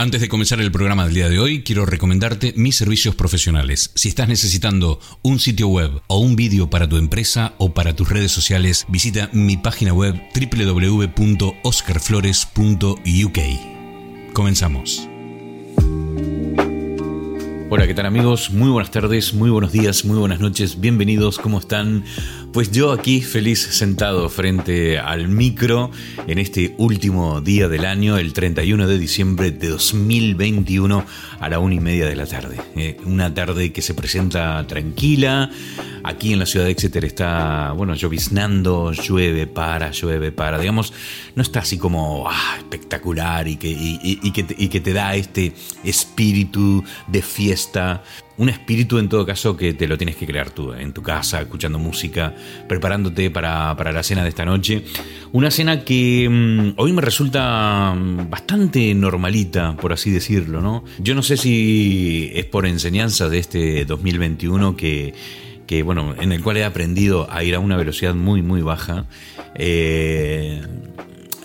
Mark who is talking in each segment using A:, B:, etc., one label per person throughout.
A: Antes de comenzar el programa del día de hoy, quiero recomendarte mis servicios profesionales. Si estás necesitando un sitio web o un vídeo para tu empresa o para tus redes sociales, visita mi página web www.oscarflores.uk. Comenzamos. Hola, ¿qué tal amigos? Muy buenas tardes, muy buenos días, muy buenas noches, bienvenidos, ¿cómo están? Pues yo aquí feliz sentado frente al micro en este último día del año, el 31 de diciembre de 2021 a la una y media de la tarde. Eh, una tarde que se presenta tranquila. Aquí en la ciudad de Exeter está, bueno, lloviznando, llueve, para, llueve, para. Digamos, no está así como ah, espectacular y que, y que te da este espíritu de fiesta un espíritu en todo caso que te lo tienes que crear tú, en tu casa, escuchando música, preparándote para, la cena de esta noche. Una cena que mm, hoy me resulta mm, bastante normalita, por así decirlo, ¿no? Yo no sé si es por enseñanza de este 2021 que, que bueno, en el cual he aprendido a ir a una velocidad muy, muy baja. Eh,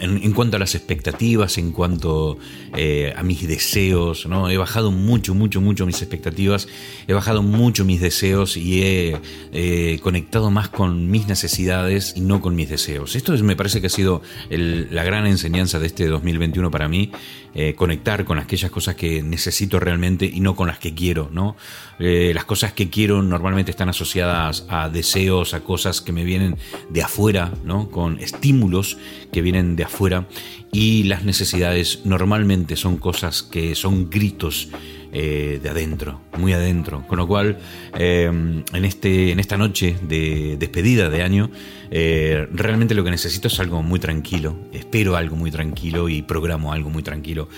A: en, cuanto a las expectativas, en cuanto eh, a mis deseos, ¿no? He bajado mucho, mucho, mucho mis expectativas, he bajado mucho mis deseos y he eh, conectado más con mis necesidades y no con mis deseos. Esto es, me parece que ha sido la gran enseñanza de este 2021 para mí, eh, conectar con aquellas cosas que necesito realmente y no con las que quiero, ¿no? las cosas que quiero normalmente están asociadas a deseos, a cosas que me vienen de afuera, ¿no? Con estímulos que vienen de afuera y las necesidades normalmente son cosas que son gritos eh, de adentro, muy adentro. Con lo cual, eh, en, este, en esta noche de despedida de año, eh, realmente lo que necesito es algo muy tranquilo. Espero algo muy tranquilo y programo algo muy tranquilo.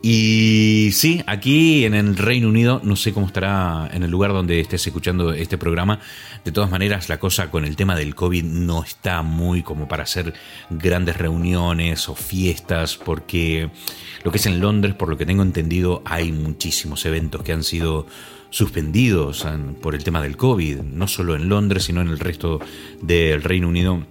A: Y sí, aquí en el Reino Unido, no sé cómo estará en el lugar donde estés escuchando este programa. De todas maneras, la cosa con el tema del COVID no está muy como para hacer grandes reuniones o fiestas, porque lo que es en Londres, por lo que tengo entendido, hay muchísimos eventos que han sido suspendidos por el tema del COVID, no solo en Londres, sino en el resto del Reino Unido.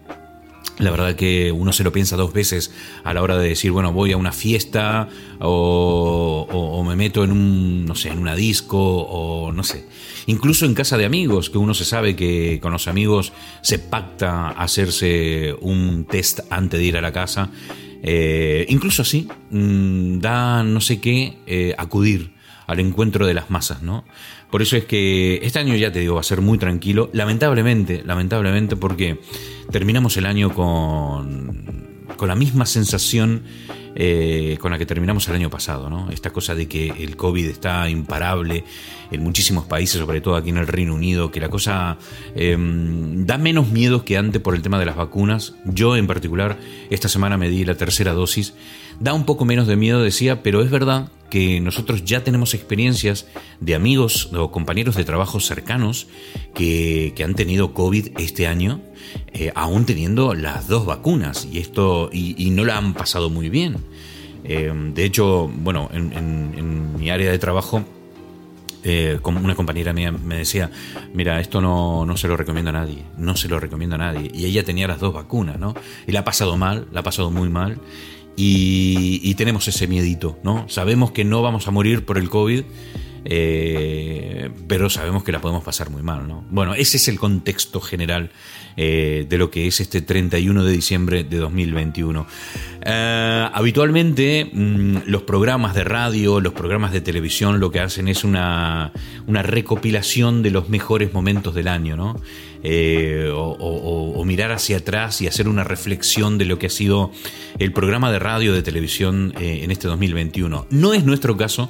A: La verdad que uno se lo piensa dos veces a la hora de decir, bueno, voy a una fiesta o, me meto en un, no sé, en una disco o no sé. Incluso en casa de amigos, que uno se sabe que con los amigos se pacta hacerse un test antes de ir a la casa eh, incluso así, mm, da no sé qué eh, acudir al encuentro de las masas, ¿no? Por eso es que este año ya te digo, va a ser muy tranquilo, lamentablemente, lamentablemente porque terminamos el año con, con la misma sensación eh, con la que terminamos el año pasado, ¿no? Esta cosa de que el COVID está imparable en muchísimos países, sobre todo aquí en el Reino Unido, que la cosa em, da menos miedo que antes por el tema de las vacunas. Yo en particular, esta semana me di la tercera dosis. Da un poco menos de miedo, decía, pero es verdad que nosotros ya tenemos experiencias de amigos o compañeros de trabajo cercanos que, han tenido COVID este año, eh, aún teniendo las dos vacunas, y esto, y, no la han pasado muy bien. Eh, de hecho, bueno, en, mi área de trabajo, eh, una compañera mía me decía, mira, esto no, no, se lo recomiendo a nadie, no se lo recomiendo a nadie. Y ella tenía las dos vacunas, ¿no? Y la ha pasado mal, la ha pasado muy mal. Y, tenemos ese miedito, ¿no? Sabemos que no vamos a morir por el COVID, eh, pero sabemos que la podemos pasar muy mal, ¿no? Bueno, ese es el contexto general eh, de lo que es este 31 de diciembre de 2021. Eh, habitualmente mm, los programas de radio, los programas de televisión lo que hacen es una, una recopilación de los mejores momentos del año, ¿no? Eh, o, mirar hacia atrás y hacer una reflexión de lo que ha sido el programa de radio, de televisión en este 2021. No es nuestro caso.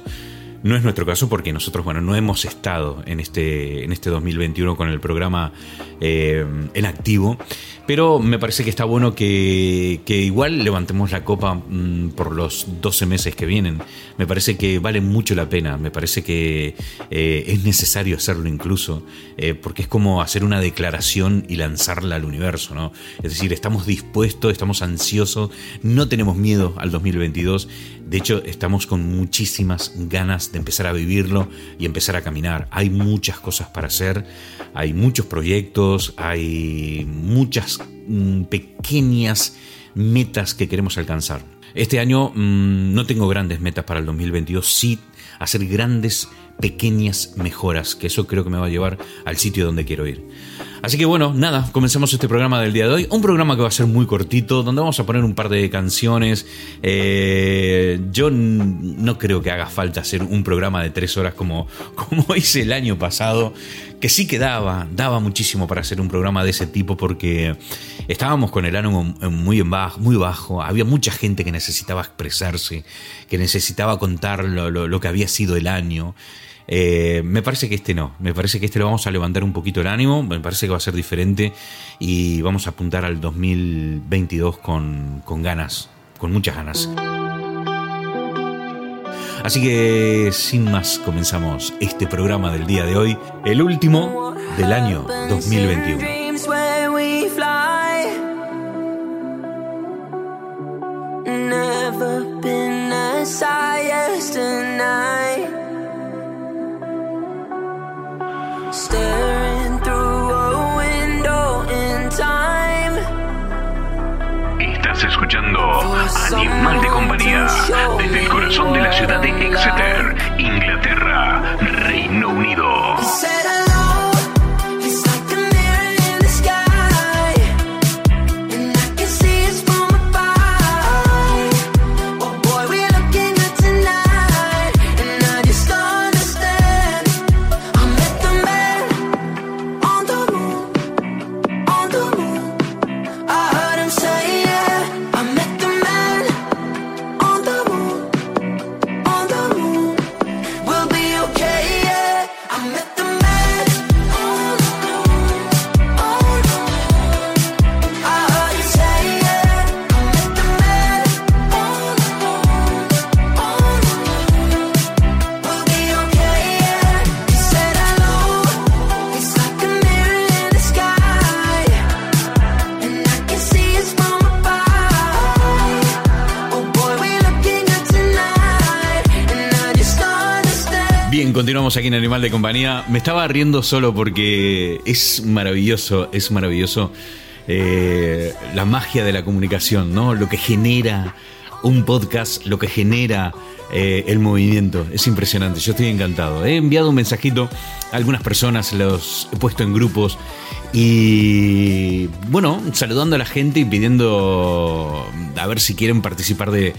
A: No es nuestro caso porque nosotros, bueno, no hemos estado en este, en este 2021 con el programa eh, en activo, pero me parece que está bueno que, igual levantemos la copa mm, por los 12 meses que vienen. Me parece que vale mucho la pena, me parece que eh, es necesario hacerlo incluso, eh, porque es como hacer una declaración y lanzarla al universo, ¿no? Es decir, estamos dispuestos, estamos ansiosos, no tenemos miedo al 2022, de hecho estamos con muchísimas ganas de empezar a vivirlo y empezar a caminar. Hay muchas cosas para hacer, hay muchos proyectos, hay muchas mm, pequeñas metas que queremos alcanzar. Este año mm, no tengo grandes metas para el 2022, sí hacer grandes, pequeñas mejoras, que eso creo que me va a llevar al sitio donde quiero ir. Así que bueno, nada, comenzamos este programa del día de hoy. Un programa que va a ser muy cortito, donde vamos a poner un par de canciones. Eh, yo no creo que haga falta hacer un programa de tres horas como, como hice el año pasado, que sí que daba, daba muchísimo para hacer un programa de ese tipo porque estábamos con el ánimo muy, bajo, muy bajo, había mucha gente que necesitaba expresarse, que necesitaba contar lo que había sido el año. Eh, me parece que este no, me parece que este lo vamos a levantar un poquito el ánimo, me parece que va a ser diferente y vamos a apuntar al 2022 con, con ganas, con muchas ganas. Así que sin más comenzamos este programa del día de hoy, el último del año 2021.
B: Animal de compañía, desde el corazón de la ciudad de Exeter, Inglaterra, Reino Unido.
A: Continuamos aquí en Animal de Compañía. Me estaba riendo solo porque es maravilloso, es maravilloso eh, la magia de la comunicación, ¿no? Lo que genera un podcast, lo que genera eh, el movimiento. Es impresionante, yo estoy encantado. He enviado un mensajito a algunas personas, los he puesto en grupos y bueno, saludando a la gente y pidiendo a ver si quieren participar de,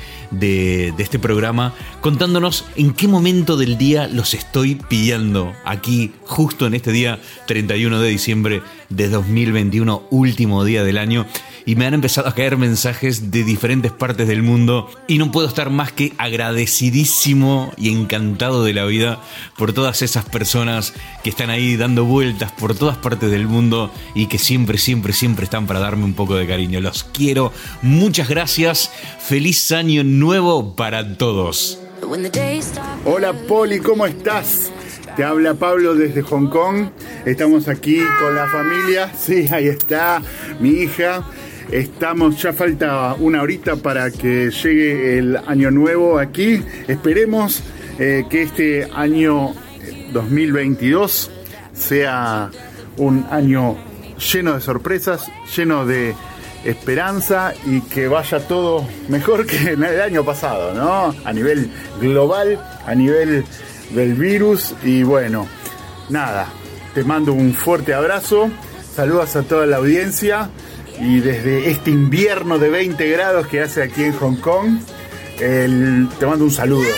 A: este programa, contándonos en qué momento del día los estoy pidiendo aquí, justo en este día 31 de diciembre de 2021, último día del año y me han empezado a caer mensajes de diferentes partes del mundo y no puedo estar más que agradecidísimo y encantado de la vida por todas esas personas que están ahí dando vueltas por todas partes del mundo y que siempre, siempre, siempre están para darme un poco de cariño. Los quiero, muchas gracias, feliz año nuevo para todos.
C: Hola Poli, ¿cómo estás? Te habla Pablo desde Hong Kong. Estamos aquí con la familia. Sí, ahí está mi hija. Estamos, ya falta una horita para que llegue el año nuevo aquí. Esperemos eh, que este año 2022 sea un año lleno de sorpresas, lleno de esperanza y que vaya todo mejor que el año pasado, ¿no? A nivel global, a nivel del virus y bueno, nada, te mando un fuerte abrazo, saludos a toda la audiencia y desde este invierno de 20 grados que hace aquí en Hong Kong, te mando un saludo.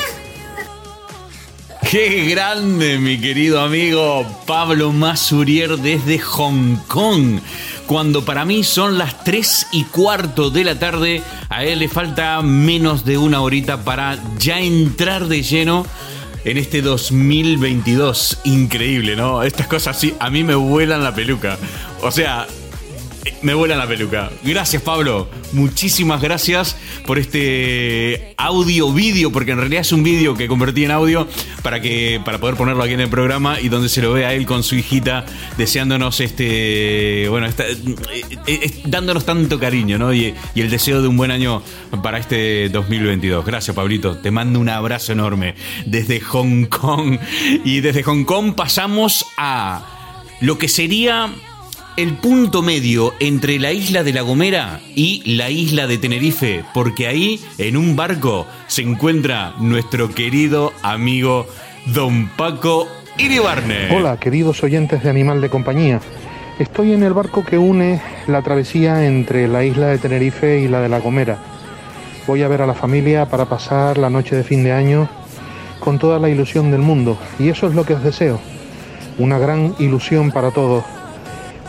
A: Qué grande, mi querido amigo Pablo Masurier desde Hong Kong. Cuando para mí son las 3 y cuarto de la tarde, a él le falta menos de una horita para ya entrar de lleno en este 2022. Increíble, ¿no? Estas cosas sí, a mí me vuelan la peluca. O sea, me vuela la peluca. Gracias, Pablo. Muchísimas gracias por este audio vídeo, porque en realidad es un vídeo que convertí en audio para que para poder ponerlo aquí en el programa y donde se lo ve a él con su hijita deseándonos este bueno, eh, eh, dándonos tanto cariño, ¿no? Y, y el deseo de un buen año para este 2022. Gracias, Pablito. Te mando un abrazo enorme desde Hong Kong y desde Hong Kong pasamos a lo que sería el punto medio entre la isla de La Gomera y la isla de Tenerife, porque ahí, en un barco, se encuentra nuestro querido amigo Don Paco Iribarne.
D: Hola, queridos oyentes de Animal de Compañía. Estoy en el barco que une la travesía entre la isla de Tenerife y la de La Gomera. Voy a ver a la familia para pasar la noche de fin de año con toda la ilusión del mundo. Y eso es lo que os deseo. Una gran ilusión para todos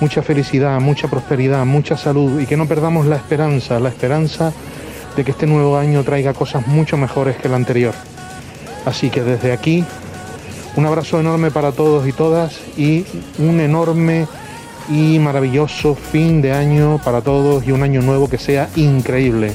D: mucha felicidad, mucha prosperidad, mucha salud y que no perdamos la esperanza, la esperanza de que este nuevo año traiga cosas mucho mejores que el anterior. Así que desde aquí, un abrazo enorme para todos y todas y un enorme y maravilloso fin de año para todos y un año nuevo que sea increíble.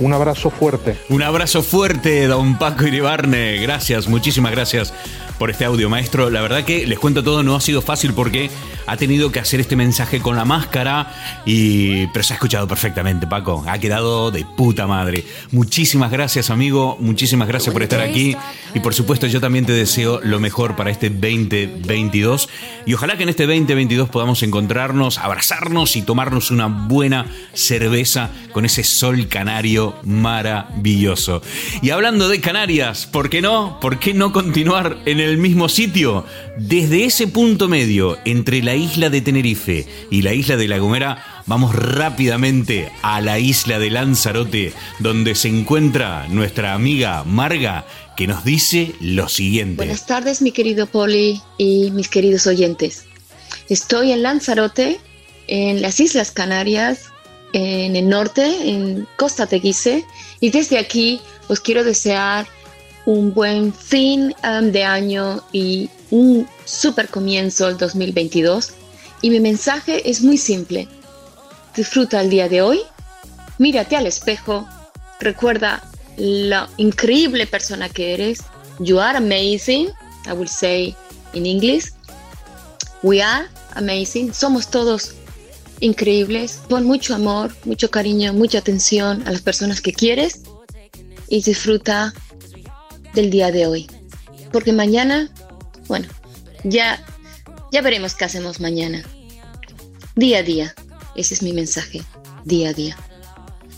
D: Un abrazo fuerte.
A: Un abrazo fuerte, don Paco Iribarne. Gracias, muchísimas gracias por este audio, maestro. La verdad que les cuento todo, no ha sido fácil porque ha tenido que hacer este mensaje con la máscara y pero se ha escuchado perfectamente, Paco. Ha quedado de puta madre. Muchísimas gracias, amigo. Muchísimas gracias por estar aquí y por supuesto yo también te deseo lo mejor para este 2022 y ojalá que en este 2022 podamos encontrarnos, abrazarnos y tomarnos una buena cerveza con ese sol canario maravilloso. Y hablando de Canarias, ¿por qué no? ¿Por qué no continuar en el mismo sitio? Desde ese punto medio entre la isla de Tenerife y la isla de La Gomera, vamos rápidamente a la isla de Lanzarote, donde se encuentra nuestra amiga Marga, que nos dice lo siguiente.
E: Buenas tardes, mi querido Poli y mis queridos oyentes. Estoy en Lanzarote, en las Islas Canarias, en el norte, en Costa Teguise, y desde aquí os quiero desear un buen fin um, de año y un super comienzo el 2022. Y mi mensaje es muy simple. Disfruta el día de hoy, mírate al espejo, recuerda la increíble persona que eres. You are amazing, I will say in English. We are amazing, somos todos increíbles. Pon mucho amor, mucho cariño, mucha atención a las personas que quieres y disfruta del día de hoy. Porque mañana, bueno, ya, ya veremos qué hacemos mañana. Día a día, ese es mi mensaje, día a día.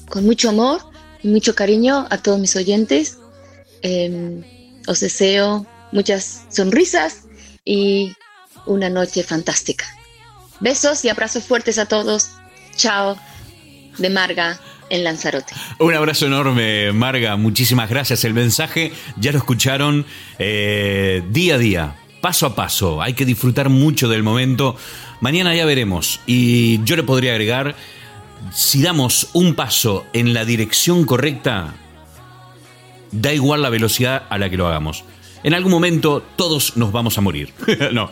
E: Con mucho amor y mucho cariño a todos mis oyentes. Em, os deseo muchas sonrisas y una noche fantástica. Besos y abrazos fuertes a todos. Chao, de Marga en Lanzarote.
A: Un abrazo enorme, Marga. Muchísimas gracias. El mensaje ya lo escucharon eh, día a día, paso a paso. Hay que disfrutar mucho del momento. Mañana ya veremos. Y yo le podría agregar, si damos un paso en la dirección correcta, da igual la velocidad a la que lo hagamos. En algún momento todos nos vamos a morir. no.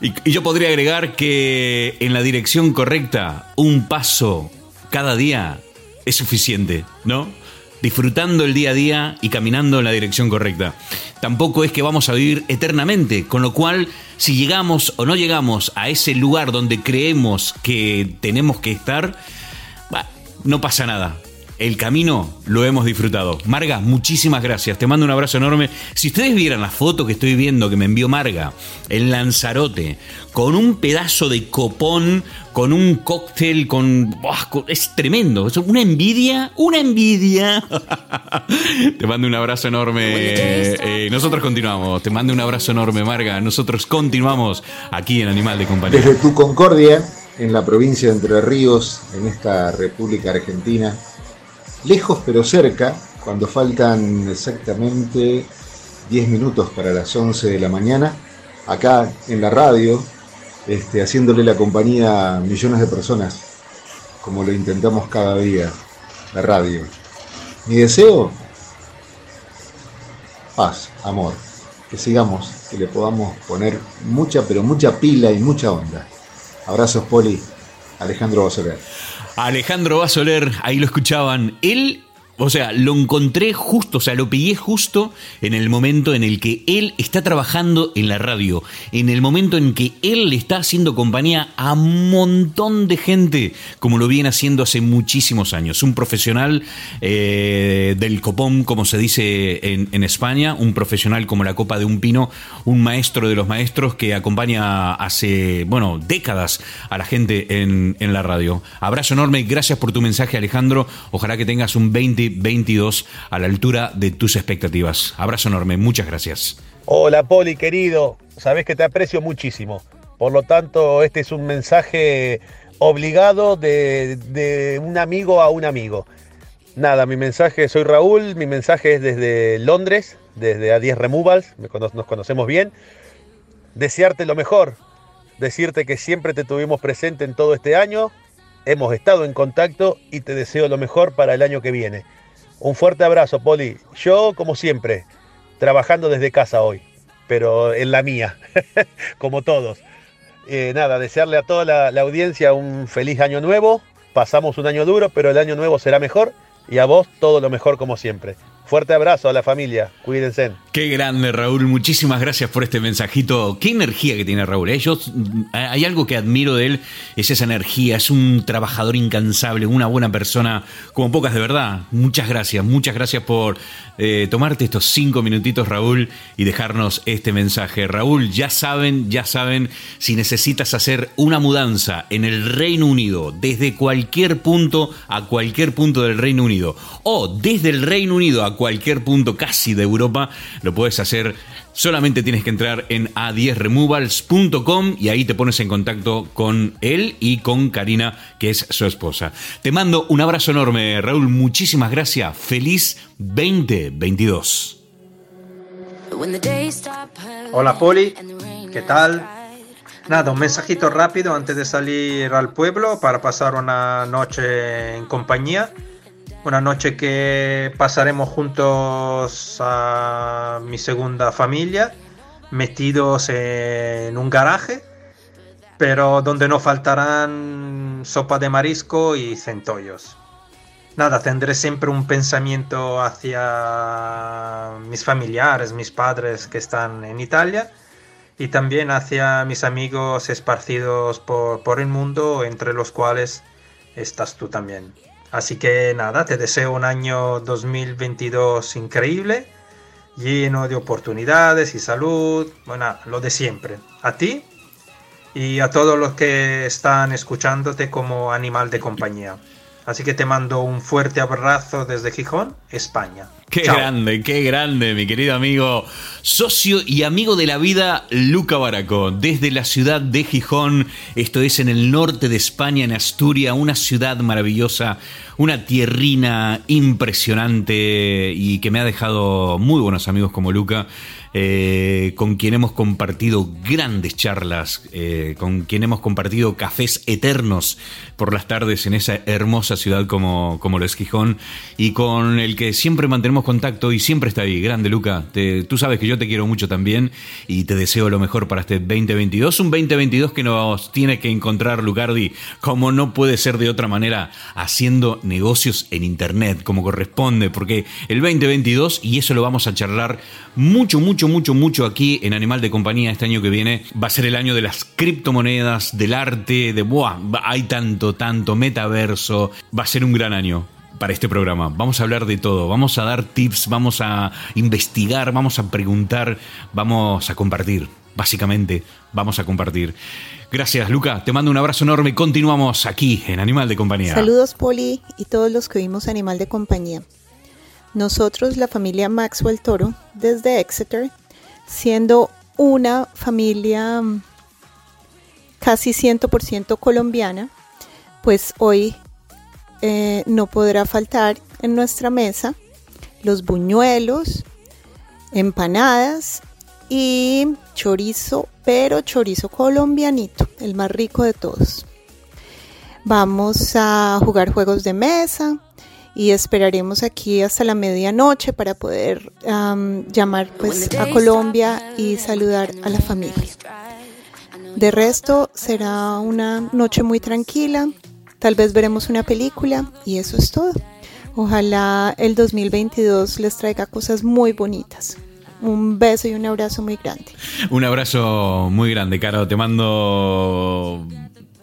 A: Y, y yo podría agregar que en la dirección correcta, un paso cada día es suficiente, ¿no? Disfrutando el día a día y caminando en la dirección correcta. Tampoco es que vamos a vivir eternamente, con lo cual si llegamos o no llegamos a ese lugar donde creemos que tenemos que estar, no pasa nada el camino lo hemos disfrutado. Marga, muchísimas gracias. Te mando un abrazo enorme. Si ustedes vieran la foto que estoy viendo que me envió Marga en Lanzarote, con un pedazo de copón, con un cóctel, con... es tremendo. Es una envidia, una envidia. Te mando un abrazo enorme. Eh, nosotros continuamos. Te mando un abrazo enorme, Marga. Nosotros continuamos aquí en Animal de Compañía.
F: Desde tu Concordia, en la provincia de Entre Ríos, en esta República Argentina, lejos pero cerca, cuando faltan exactamente 10 minutos para las 11 de la mañana, acá en la radio, este, haciéndole la compañía a millones de personas, como lo intentamos cada día, la radio. Mi deseo, paz, amor, que sigamos, que le podamos poner mucha, pero mucha pila y mucha onda. Abrazos, Poli, Alejandro Basoler.
A: Alejandro Basoler, ahí lo escuchaban. Él o sea, lo encontré justo, o sea, lo pillé justo en el momento en el que él está trabajando en la radio, en el momento en que él le está haciendo compañía a un montón de gente, como lo viene haciendo hace muchísimos años. Un profesional eh, del copón, como se dice en, España, un profesional como la copa de un pino, un maestro de los maestros que acompaña hace, bueno, décadas a la gente en, en la radio. Abrazo enorme, gracias por tu mensaje, Alejandro. Ojalá que tengas un 20 22 a la altura de tus expectativas. Abrazo enorme, muchas gracias.
G: Hola Poli, querido, sabes que te aprecio muchísimo. Por lo tanto, este es un mensaje obligado de, un amigo a un amigo. Nada, mi mensaje, soy Raúl, mi mensaje es desde Londres, desde A10 Removals, nos conocemos bien. Desearte lo mejor, decirte que siempre te tuvimos presente en todo este año, hemos estado en contacto y te deseo lo mejor para el año que viene. Un fuerte abrazo, Poli. Yo, como siempre, trabajando desde casa hoy, pero en la mía, como todos. Eh, nada, desearle a toda la, audiencia un feliz año nuevo. Pasamos un año duro, pero el año nuevo será mejor. Y a vos todo lo mejor como siempre. Fuerte abrazo a la familia, cuídense.
A: Qué grande Raúl, muchísimas gracias por este mensajito. Qué energía que tiene Raúl. ¿eh? hay algo que admiro de él, es esa energía, es un trabajador incansable, una buena persona, como pocas de verdad. Muchas gracias, muchas gracias por eh, tomarte estos cinco minutitos Raúl y dejarnos este mensaje. Raúl, ya saben, ya saben, si necesitas hacer una mudanza en el Reino Unido, desde cualquier punto a cualquier punto del Reino Unido, o desde el Reino Unido a cualquier punto casi de Europa, lo puedes hacer. Solamente tienes que entrar en a10removals.com y ahí te pones en contacto con él y con Karina, que es su esposa. Te mando un abrazo enorme, Raúl. Muchísimas gracias. Feliz 2022.
H: Hola Poli, ¿qué tal? Nada, un mensajito rápido antes de salir al pueblo para pasar una noche en compañía una noche que pasaremos juntos a mi segunda familia, metidos en un garaje, pero donde no faltarán sopa de marisco y centollos. Nada, tendré siempre un pensamiento hacia mis familiares, mis padres que están en Italia y también hacia mis amigos esparcidos por, por el mundo, entre los cuales estás tú también. Así que nada, te deseo un año 2022 increíble, lleno de oportunidades y salud, bueno, lo de siempre. A ti y a todos los que están escuchándote como animal de compañía. Así que te mando un fuerte abrazo desde Gijón, España.
A: Qué grande, qué grande, mi querido amigo, socio y amigo de la vida, Luca Baraco, desde la ciudad de Gijón, esto es en el norte de España, en Asturias, una ciudad maravillosa, una tierrina impresionante y que me ha dejado muy buenos amigos como Luca. Eh, con quien hemos compartido grandes charlas, eh, con quien hemos compartido cafés eternos por las tardes en esa hermosa ciudad como, como lo es Gijón, y con el que siempre mantenemos contacto y siempre está ahí. Grande, Luca. tú sabes que yo te quiero mucho también y te deseo lo mejor para este 2022. Un 2022 que nos tiene que encontrar, Lucardi, como no puede ser de otra manera, haciendo negocios en Internet como corresponde, porque el 2022, y eso lo vamos a charlar mucho, mucho, mucho, mucho aquí en Animal de Compañía este año que viene, va a ser el año de las criptomonedas, del arte, de, ¡buah! Hay tanto, tanto, metaverso, va a ser un gran año para este programa. Vamos a hablar de todo, vamos a dar tips, vamos a investigar, vamos a preguntar, vamos a compartir. Básicamente, vamos a compartir. Gracias, Luca. Te mando un abrazo enorme. Continuamos aquí en Animal de Compañía.
I: Saludos, Poli, y todos los que vimos Animal de Compañía. Nosotros, la familia Maxwell Toro, desde Exeter, siendo una familia mm, casi 100% colombiana, pues hoy eh, no podrá faltar en nuestra mesa los buñuelos, empanadas y chorizo, pero chorizo colombianito, el más rico de todos. Vamos a jugar juegos de mesa, y esperaremos aquí hasta la medianoche para poder llamar pues a Colombia y saludar a la familia. De resto será una noche muy tranquila, tal vez veremos una película y eso es todo. Ojalá el 2022 les traiga cosas muy bonitas. Un beso y un abrazo muy grande.
A: Un abrazo muy grande, Caro. Te mando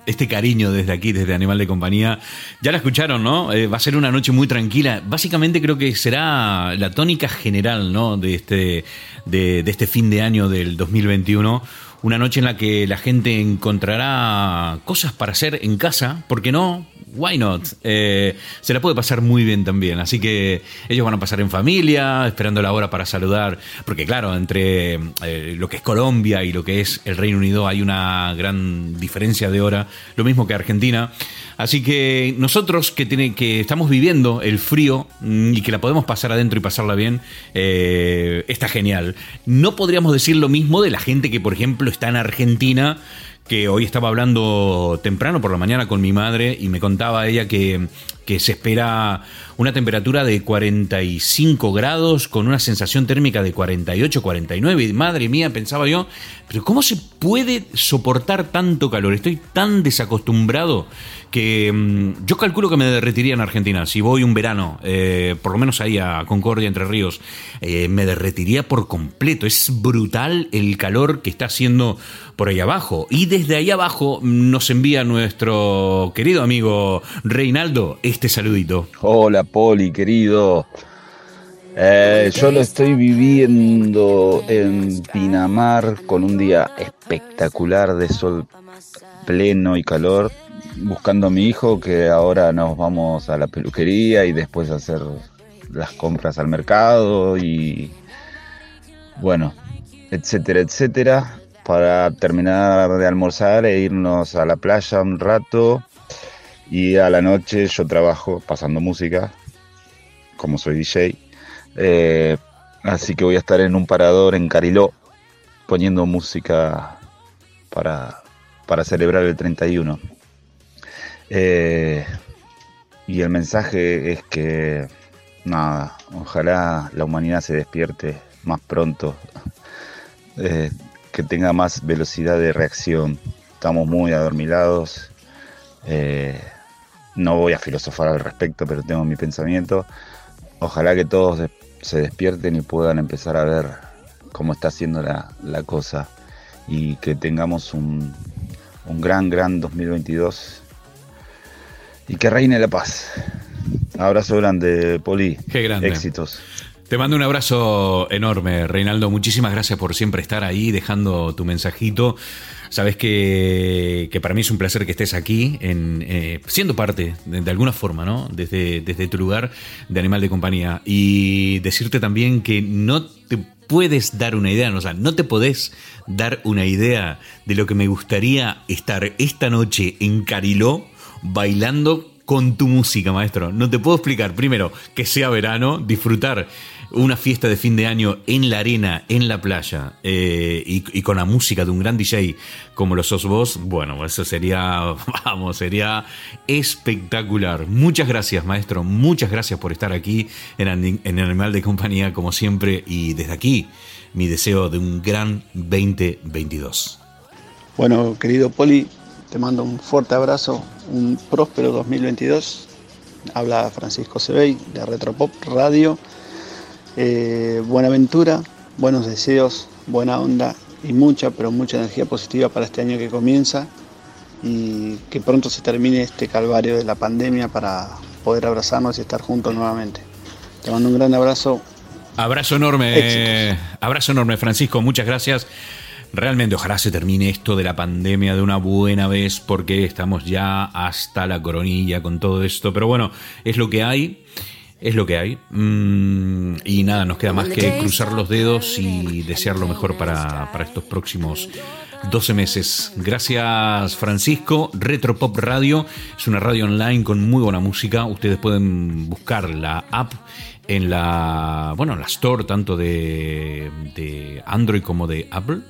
A: este cariño desde aquí, desde Animal de Compañía. Ya la escucharon, ¿no? Eh, va a ser una noche muy tranquila. Básicamente creo que será la tónica general, ¿no? De este, de, de este fin de año del 2021 una noche en la que la gente encontrará cosas para hacer en casa, ¿por qué no? Why not? Eh, se la puede pasar muy bien también. Así que ellos van a pasar en familia, esperando la hora para saludar. Porque, claro, entre eh, lo que es Colombia y lo que es el Reino Unido hay una gran diferencia de hora. Lo mismo que Argentina. Así que nosotros que, que estamos viviendo el frío mm, y que la podemos pasar adentro y pasarla bien, eh, está genial. No podríamos decir lo mismo de la gente que, por ejemplo, está en Argentina que hoy estaba hablando temprano por la mañana con mi madre y me contaba ella que, que, se espera una temperatura de 45 grados con una sensación térmica de 48, 49. Y madre mía, pensaba yo, pero ¿cómo se puede soportar tanto calor? Estoy tan desacostumbrado que mm, yo calculo que me derretiría en Argentina. Si voy un verano, eh, por lo menos ahí a Concordia, Entre Ríos, eh, me derretiría por completo. Es brutal el calor que está haciendo por ahí abajo. Y desde ahí abajo nos envía nuestro querido amigo Reinaldo este saludito.
J: Hola Poli, querido. Eh, yo lo estoy viviendo en Pinamar con un día espectacular de sol pleno y calor buscando a mi hijo que ahora nos vamos a la peluquería y después a hacer las compras al mercado y bueno, etcétera, etcétera, para terminar de almorzar e irnos a la playa un rato y a la noche yo trabajo pasando música, como soy DJ, eh, así que voy a estar en un parador en Cariló poniendo música para, para celebrar el 31. Eh, y el mensaje es que, nada, ojalá la humanidad se despierte más pronto, eh, que tenga más velocidad de reacción. Estamos muy adormilados. No voy a filosofar al respecto, pero tengo mi pensamiento. Ojalá que todos se despierten y puedan empezar a ver cómo está haciendo la, la cosa y que tengamos un, un gran, gran 2022 y que reine la paz. Abrazo grande, Poli.
A: Qué grande.
J: Éxitos.
A: Te mando un abrazo enorme, Reinaldo. Muchísimas gracias por siempre estar ahí, dejando tu mensajito. Sabes que, que para mí es un placer que estés aquí, eh, siendo parte, de, de, alguna forma, ¿no? Desde, desde tu lugar de animal de compañía. Y decirte también que no te puedes dar una idea, o sea, no te podés dar una idea de lo que me gustaría estar esta noche en Cariló bailando con tu música, maestro. No te puedo explicar. Primero, que sea verano, disfrutar una fiesta de fin de año en la arena, en la playa, eh, y, con la música de un gran DJ como lo sos vos, bueno, eso sería, vamos, sería espectacular. Muchas gracias, maestro. Muchas gracias por estar aquí en, en Animal de Compañía, como siempre, y desde aquí, mi deseo de un gran 2022.
K: Bueno, querido Poli, te mando un fuerte abrazo, un próspero 2022. Habla Francisco Sebey de Retropop Radio. Eh, buena aventura, buenos deseos, buena onda y mucha, pero mucha energía positiva para este año que comienza y que pronto se termine este calvario de la pandemia para poder abrazarnos y estar juntos nuevamente. Te mando un gran abrazo.
A: Abrazo enorme, eh, abrazo enorme Francisco, muchas gracias. Realmente, ojalá se termine esto de la pandemia de una buena vez, porque estamos ya hasta la coronilla con todo esto. Pero bueno, es lo que hay, es lo que hay. Mm, y nada, nos queda más que cruzar los dedos y desear lo mejor para, para estos próximos 12 meses. Gracias Francisco. Retropop Radio es una radio online con muy buena música. Ustedes pueden buscar la app en la, bueno, en la store tanto de, de Android como de Apple.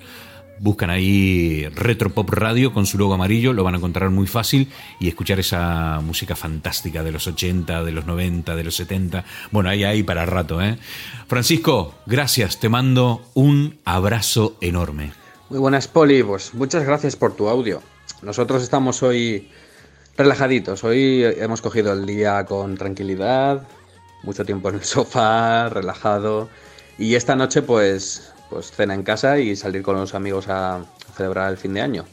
A: Buscan ahí Retropop Radio con su logo amarillo, lo van a encontrar muy fácil y escuchar esa música fantástica de los 80, de los 90, de los 70. Bueno, ahí hay para rato, ¿eh? Francisco, gracias, te mando un abrazo enorme.
L: Muy buenas, Poli, pues muchas gracias por tu audio. Nosotros estamos hoy relajaditos, hoy hemos cogido el día con tranquilidad, mucho tiempo en el sofá, relajado. Y esta noche, pues, pues cena en casa y salir con los amigos a celebrar el fin de año.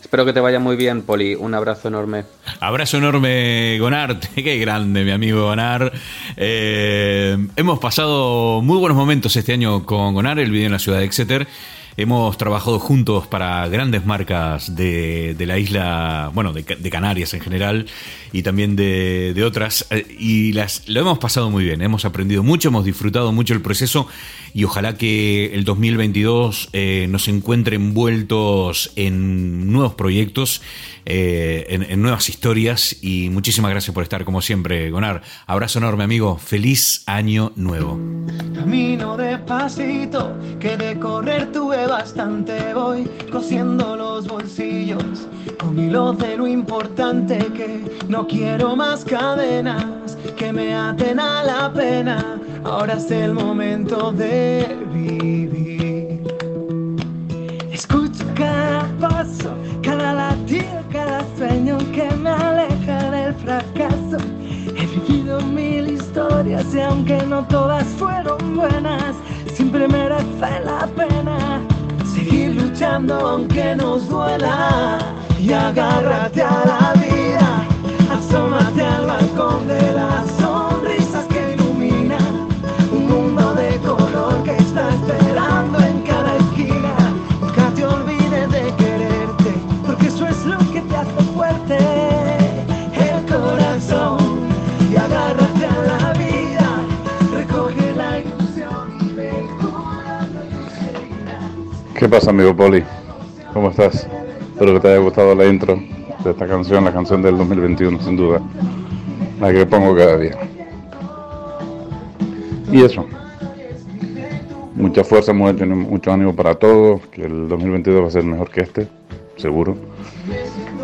L: Espero que te vaya muy bien, Poli. Un abrazo enorme.
A: Abrazo enorme, Gonar. Qué grande, mi amigo Gonar. Eh, hemos pasado muy buenos momentos este año con Gonar, el video en la ciudad de Exeter. Hemos trabajado juntos para grandes marcas de, de la isla, bueno, de, Canarias en general y también de, de otras. Eh, y las, lo hemos pasado muy bien, hemos aprendido mucho, hemos disfrutado mucho el proceso y ojalá que el 2022 eh, nos encuentre envueltos en nuevos proyectos, eh, en, nuevas historias y muchísimas gracias por estar como siempre, Gonar. Abrazo enorme amigo, feliz año nuevo.
M: Camino despacito, que de correr tuve bastante, voy cosiendo los bolsillos con hilos de lo importante que no quiero más cadenas que me aten a la pena. Ahora es el momento de vivir. Escucho cada paso, cada latido, cada sueño que me aleja del fracaso. He vivido mil historias y aunque no todas fueron buenas, siempre merece la pena luchando aunque nos duela. Y agárrate a la vida, asómate al balcón de las sonrisas
N: pasa, amigo Poli? ¿Cómo estás? Espero que te haya gustado la intro de esta canción, la canción del 2021, sin duda. La que pongo cada día. Y eso. Mucha fuerza, mucho, ánimo para todos. Que el 2022 va a ser mejor que este, seguro.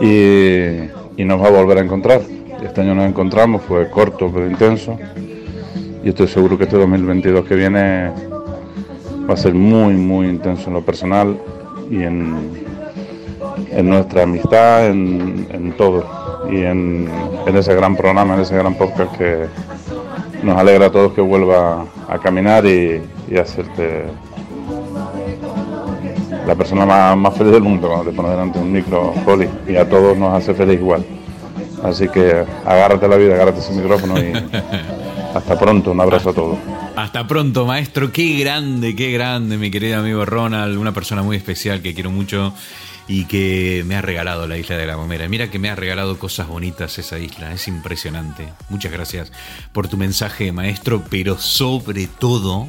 N: Y nos va a volver a encontrar. Este año nos encontramos, fue corto pero intenso. Y estoy seguro que este 2022 que viene va a ser muy, muy intenso en lo personal y en, en nuestra amistad, en, en todo. Y en, en, ese gran programa, en ese gran podcast que nos alegra a todos que vuelva a caminar y, y a hacerte la persona más, más, feliz del mundo cuando te pones delante de un micro, Poli. Y a todos nos hace feliz igual. Así que agárrate la vida, agárrate ese micrófono y hasta pronto. Un abrazo a todos.
A: Hasta pronto, maestro. Qué grande, qué grande, mi querido amigo Ronald. Una persona muy especial que quiero mucho y que me ha regalado la isla de la Gomera. Mira que me ha regalado cosas bonitas esa isla. Es impresionante. Muchas gracias por tu mensaje, maestro. Pero sobre todo,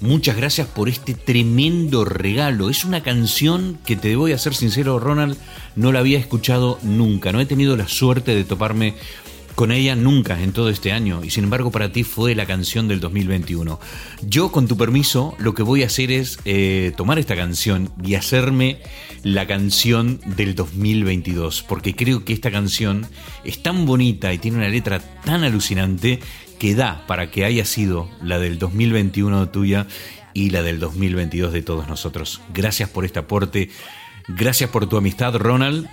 A: muchas gracias por este tremendo regalo. Es una canción que te voy a ser sincero, Ronald, no la había escuchado nunca. No he tenido la suerte de toparme con ella nunca en todo este año y sin embargo para ti fue la canción del 2021. Yo con tu permiso lo que voy a hacer es eh, tomar esta canción y hacerme la canción del 2022 porque creo que esta canción es tan bonita y tiene una letra tan alucinante que da para que haya sido la del 2021 tuya y la del 2022 de todos nosotros. Gracias por este aporte, gracias por tu amistad Ronald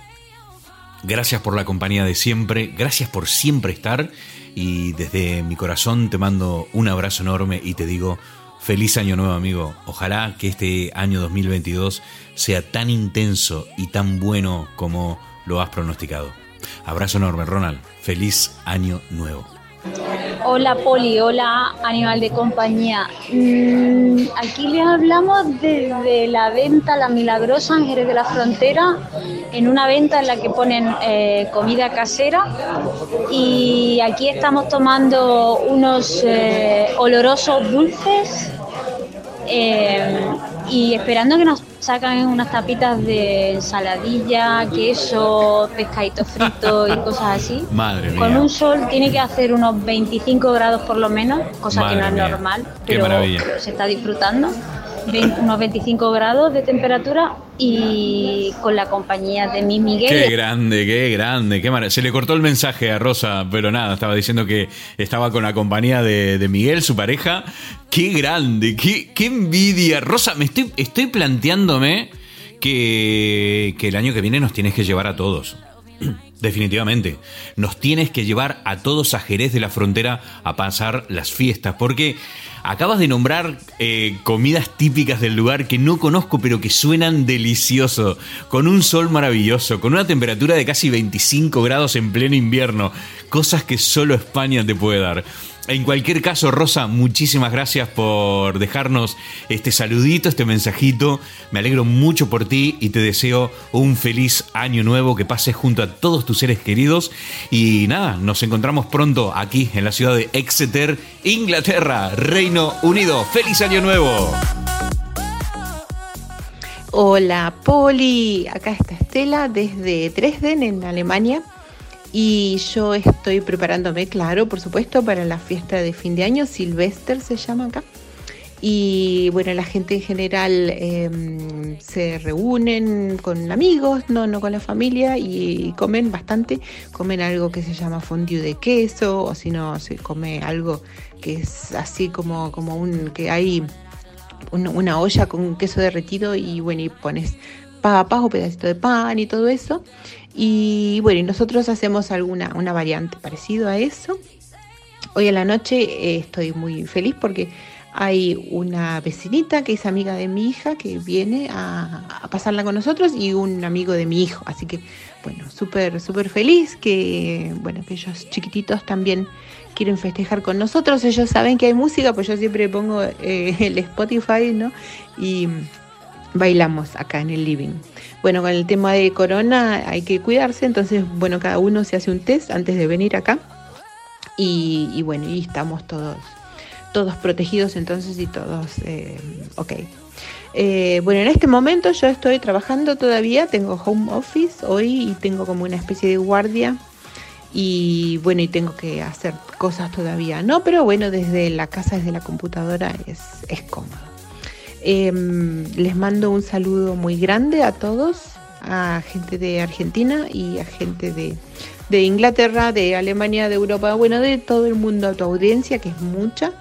A: Gracias por la compañía de siempre, gracias por siempre estar y desde mi corazón te mando un abrazo enorme y te digo feliz año nuevo amigo. Ojalá que este año 2022 sea tan intenso y tan bueno como lo has pronosticado. Abrazo enorme Ronald, feliz año nuevo.
O: Hola Poli, hola animal de compañía. Mm, aquí les hablamos desde la venta La Milagrosa Jerez de la Frontera, en una venta en la que ponen eh, comida casera y aquí estamos tomando unos eh, olorosos dulces eh, y esperando que nos sacan unas tapitas de ensaladilla, queso, pescadito frito y cosas así.
A: Madre mía.
O: Con un sol tiene que hacer unos 25 grados por lo menos, cosa
A: Madre
O: que no es
A: mía.
O: normal,
A: Qué
O: pero
A: maravilla.
O: se está disfrutando. Unos 25 grados de temperatura y con la compañía de mi Miguel.
A: Qué grande, qué grande, qué maravilla. Se le cortó el mensaje a Rosa, pero nada, estaba diciendo que estaba con la compañía de, de Miguel, su pareja. Qué grande, qué, qué envidia. Rosa, me estoy, estoy planteándome que, que el año que viene nos tienes que llevar a todos. Definitivamente. Nos tienes que llevar a todos a Jerez de la Frontera a pasar las fiestas, porque acabas de nombrar eh, comidas típicas del lugar que no conozco, pero que suenan delicioso, con un sol maravilloso, con una temperatura de casi 25 grados en pleno invierno, cosas que solo España te puede dar. En cualquier caso, Rosa, muchísimas gracias por dejarnos este saludito, este mensajito. Me alegro mucho por ti y te deseo un feliz año nuevo, que pases junto a todos tus seres queridos. Y nada, nos encontramos pronto aquí en la ciudad de Exeter, Inglaterra, Reino Unido. ¡Feliz año nuevo!
P: Hola Poli, acá está Estela desde Dresden en Alemania y yo estoy preparándome, claro, por supuesto, para la fiesta de fin de año, Silvester se llama acá. Y bueno, la gente en general em, se reúnen con amigos, no, no con la familia, y comen bastante. Comen algo que se llama fondue de queso, o si no, se come algo que es así como, como un que hay una olla con queso derretido y bueno, y pones papas o pedacito de pan y todo eso. Y bueno, y nosotros hacemos alguna una variante parecido a eso. Hoy en la noche eh, estoy muy feliz porque hay una vecinita que es amiga de mi hija que viene a, pasarla con nosotros y un amigo de mi hijo. Así que, bueno, súper, súper feliz que, bueno, que ellos chiquititos también quieren festejar con nosotros. Ellos saben que hay música, pues yo siempre pongo eh, el Spotify, ¿no? Y bailamos acá en el living. Bueno, con el tema de corona hay que cuidarse, entonces, bueno, cada uno se hace un test antes de venir acá. Y, bueno, y estamos todos, todos protegidos entonces y todos, eh, ok. Eh, bueno, en este momento yo estoy trabajando todavía, tengo home office hoy y tengo como una especie de guardia y bueno, y tengo que hacer cosas todavía, ¿no? Pero bueno, desde la casa, desde la computadora es, es cómodo. Em, les mando un saludo muy grande a todos, a gente de Argentina y a gente de, de Inglaterra, de Alemania, de Europa, bueno, de todo el mundo, a tu audiencia, que es mucha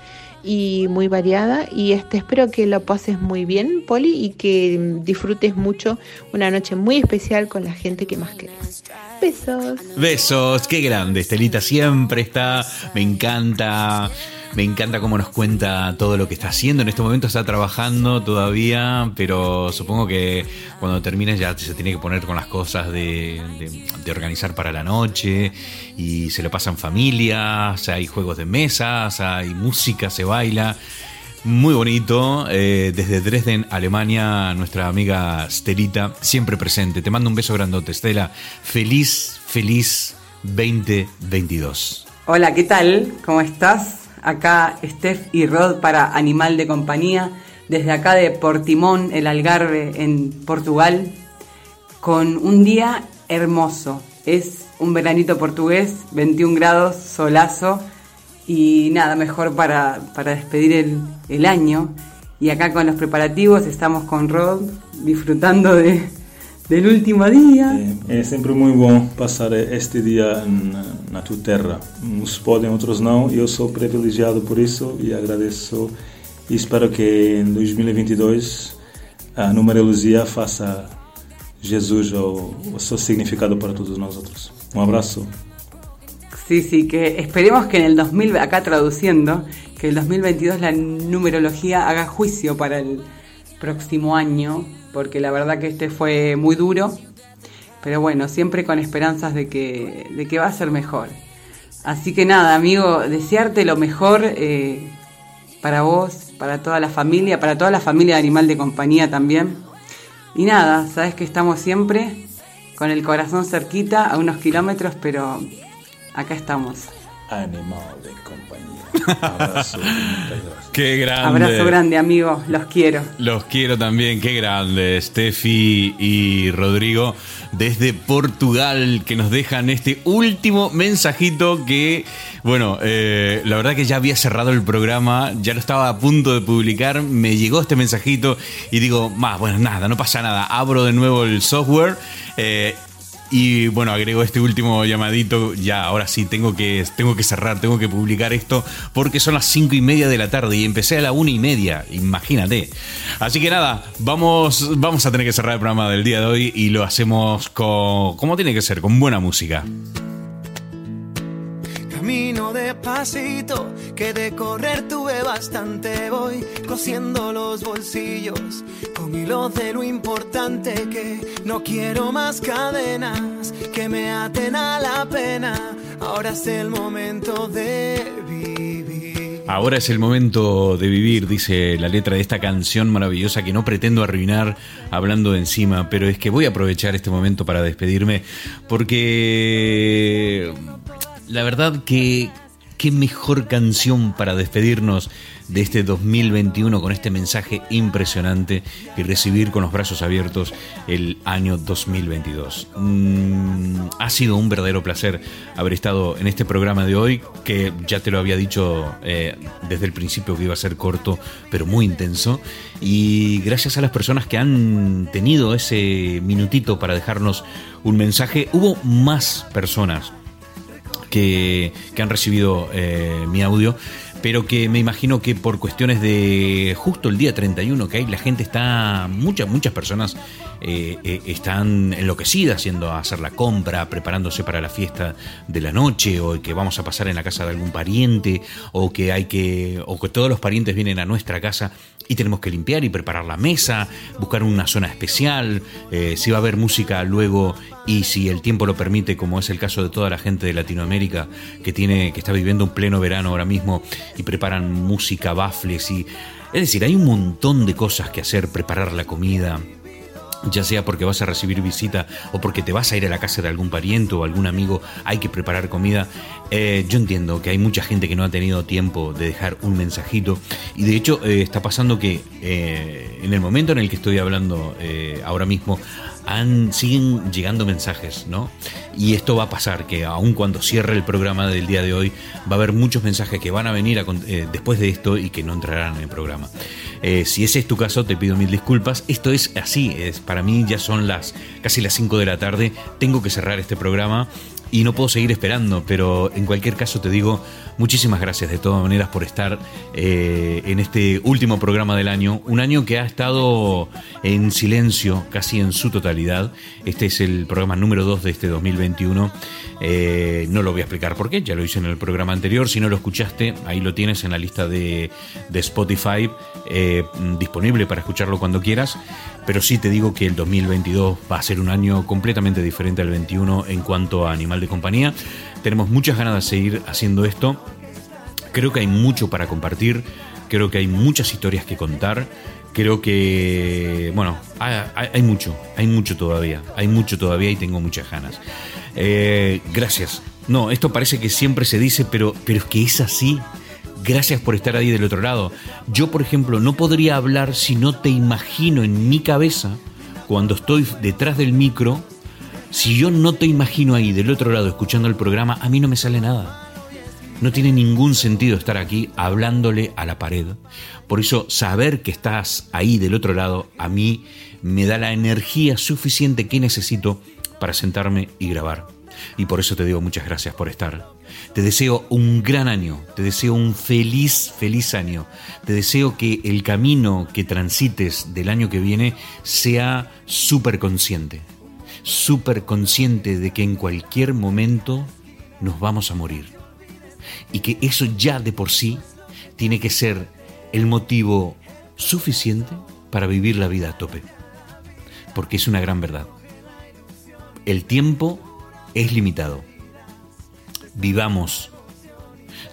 P: y muy variada. Y este, espero que lo pases muy bien, Poli, y que disfrutes mucho una noche muy especial con la gente que más querés. Besos.
A: Besos, qué grande, Estelita siempre está, me encanta. Me encanta cómo nos cuenta todo lo que está haciendo. En este momento está trabajando todavía, pero supongo que cuando termine ya se tiene que poner con las cosas de, organizar para la noche y se lo pasan familias, hay juegos de mesas, hay música, se baila. Muy bonito, eh, desde Dresden, Alemania, nuestra amiga Estelita, siempre presente. Te mando un beso grandote, Estela. Feliz, feliz 2022.
Q: Hola, ¿qué tal? ¿Cómo estás? Acá Steph y Rod para Animal de Compañía, desde acá de Portimón, el Algarve, en Portugal, con un día hermoso. Es un veranito portugués, 21 grados, solazo, y nada mejor para, despedir el, el año. Y acá con los preparativos estamos con Rod disfrutando de, del último día.
R: É, é sempre muito bom passar este dia na, tua terra. Uns podem, outros não. Eu sou privilegiado por isso e agradeço. E espero que em 2022 a numerologia faça Jesus o, o seu significado para todos nós outros. Um abraço.
Q: Sí, sí, que esperemos que en el 2000, acá traduciendo, que el 2022 la numerología haga juicio para el próximo año, porque la verdad que este fue muy duro, pero bueno, siempre con esperanzas de que, de que va a ser mejor. Así que nada, amigo, desearte lo mejor eh, para vos, para toda la familia, para toda la familia de Animal de Compañía también. Y nada, sabes que estamos siempre con el corazón cerquita, a unos kilómetros, pero acá estamos.
R: Animal de Compañía. Abrazo,
A: Qué grande.
Q: Abrazo grande, amigo. Los quiero.
A: Los quiero también. Qué grande. Steffi y Rodrigo desde Portugal que nos dejan este último mensajito que, bueno, eh, la verdad que ya había cerrado el programa, ya lo estaba a punto de publicar, me llegó este mensajito y digo, más, bueno, nada, no pasa nada. Abro de nuevo el software. Eh, Y bueno, agrego este último llamadito. Ya, ahora sí, tengo que, tengo que cerrar, tengo que publicar esto porque son las cinco y media de la tarde y empecé a la una y media. Imagínate. Así que nada, vamos, vamos a tener que cerrar el programa del día de hoy y lo hacemos con, como tiene que ser, con buena música.
M: Camino despacito, que de correr tuve bastante. Voy cosiendo los bolsillos con hilos de lo importante que no quiero más cadenas que me aten a la pena. Ahora es el momento de vivir.
A: Ahora es el momento de vivir, dice la letra de esta canción maravillosa que no pretendo arruinar hablando de encima, pero es que voy a aprovechar este momento para despedirme porque la verdad que qué mejor canción para despedirnos de este 2021 con este mensaje impresionante y recibir con los brazos abiertos el año 2022. Mm, ha sido un verdadero placer haber estado en este programa de hoy, que ya te lo había dicho eh, desde el principio que iba a ser corto, pero muy intenso. Y gracias a las personas que han tenido ese minutito para dejarnos un mensaje, hubo más personas que, que han recibido eh, mi audio, pero que me imagino que por cuestiones de justo el día 31 que hay, la gente está, muchas, muchas personas eh, eh, están enloquecidas a hacer la compra, preparándose para la fiesta de la noche, o que vamos a pasar en la casa de algún pariente, o que hay que, o que todos los parientes vienen a nuestra casa y tenemos que limpiar y preparar la mesa, buscar una zona especial, eh, si va a haber música luego y si el tiempo lo permite, como es el caso de toda la gente de Latinoamérica que tiene, que está viviendo un pleno verano ahora mismo y preparan música, bafles y es decir, hay un montón de cosas que hacer, preparar la comida, ya sea porque vas a recibir visita o porque te vas a ir a la casa de algún pariente o algún amigo, hay que preparar comida. Eh, yo entiendo que hay mucha gente que no ha tenido tiempo de dejar un mensajito y de hecho eh, está pasando que eh, en el momento en el que estoy hablando ahora mismo han, siguen llegando mensajes, ¿no? Y esto va a pasar, que aun cuando cierre el programa del día de hoy, va a haber muchos mensajes que van a venir después de esto y que no entrarán en el programa. Eh, si ese es tu caso, te pido mil disculpas. Esto es así, es, para mí ya son las casi las 5 de la tarde. Tengo que cerrar este programa y no puedo seguir esperando, pero en cualquier caso te digo muchísimas gracias de todas maneras por estar eh, en este último programa del año, un año que ha estado en silencio casi en su totalidad. Este es el programa número 2 de este 2021. Eh, no lo voy a explicar por qué, ya lo hice en el programa anterior. Si no lo escuchaste, ahí lo tienes en la lista de, Spotify, eh, disponible para escucharlo cuando quieras. Pero sí te digo que el 2022 va a ser un año completamente diferente al 21 en cuanto a animal de compañía. Tenemos muchas ganas de seguir haciendo esto. Creo que hay mucho para compartir. Creo que hay muchas historias que contar. Creo que, bueno, hay, mucho, hay mucho todavía. Hay mucho todavía y tengo muchas ganas. Eh, gracias. No, esto parece que siempre se dice, pero, pero es que es así. Gracias por estar ahí del otro lado. Yo, por ejemplo, no podría hablar si no te imagino en mi cabeza, cuando estoy detrás del micro, si yo no te imagino ahí del otro lado escuchando el programa, a mí no me sale nada. No tiene ningún sentido estar aquí hablándole a la pared. Por eso saber que estás ahí del otro lado a mí me da la energía suficiente que necesito para sentarme y grabar. Y por eso te digo muchas gracias por estar. Te deseo un gran año, te deseo un feliz, feliz año. Te deseo que el camino que transites del año que viene sea súper consciente súper consciente de que en cualquier momento nos vamos a morir. Y que eso ya de por sí tiene que ser el motivo suficiente para vivir la vida a tope. Porque es una gran verdad. El tiempo es limitado. Vivamos.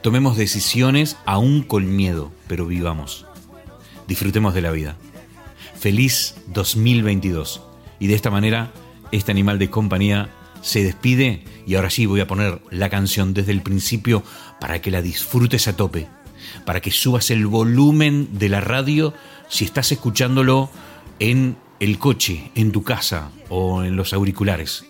A: Tomemos decisiones aún con miedo, pero vivamos. Disfrutemos de la vida. Feliz 2022. Y de esta manera este animal de compañía se despide y ahora sí voy a poner la canción desde el principio para que la disfrutes a tope, para que subas el volumen de la radio si estás escuchándolo en el coche, en tu casa o en los auriculares,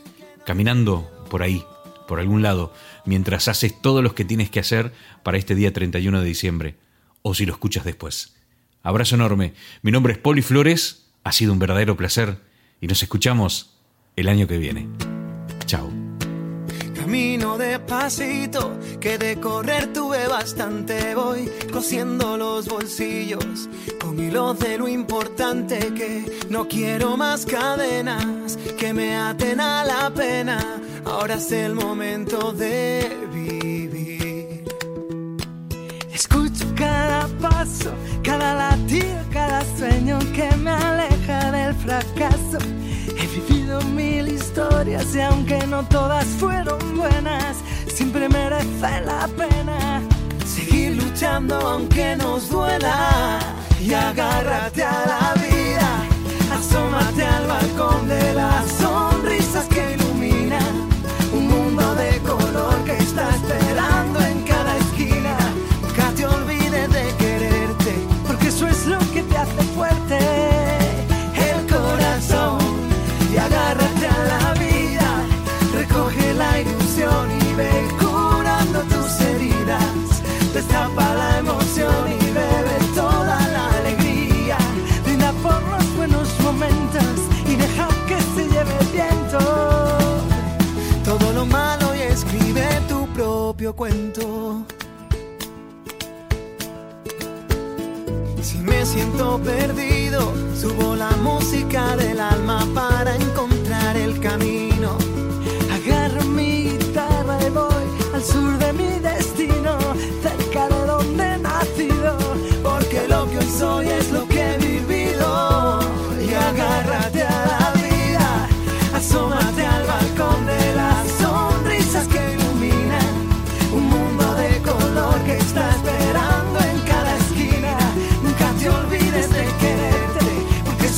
A: caminando por ahí, por algún lado, mientras haces todo lo que tienes que hacer para este día 31 de diciembre, o si lo escuchas después. Abrazo enorme, mi nombre es Poli Flores, ha sido un verdadero placer y nos escuchamos el año que viene.
M: camino despacito, que de correr tuve bastante. Voy cosiendo los bolsillos con hilos de lo importante que no quiero más cadenas que me aten a la pena. Ahora es el momento de vivir.
S: Escucho cada paso, cada latido, cada sueño que me aleja del fracaso. Vivido mil historias y aunque no todas fueron buenas, siempre merece la pena
M: seguir luchando aunque nos duela. Y agárrate a la vida, asómate al balcón de las sonrisas que iluminan un mundo de color que está esperando perdido, subo la música del alma para encontrar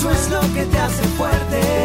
M: eso es lo que te hace fuerte.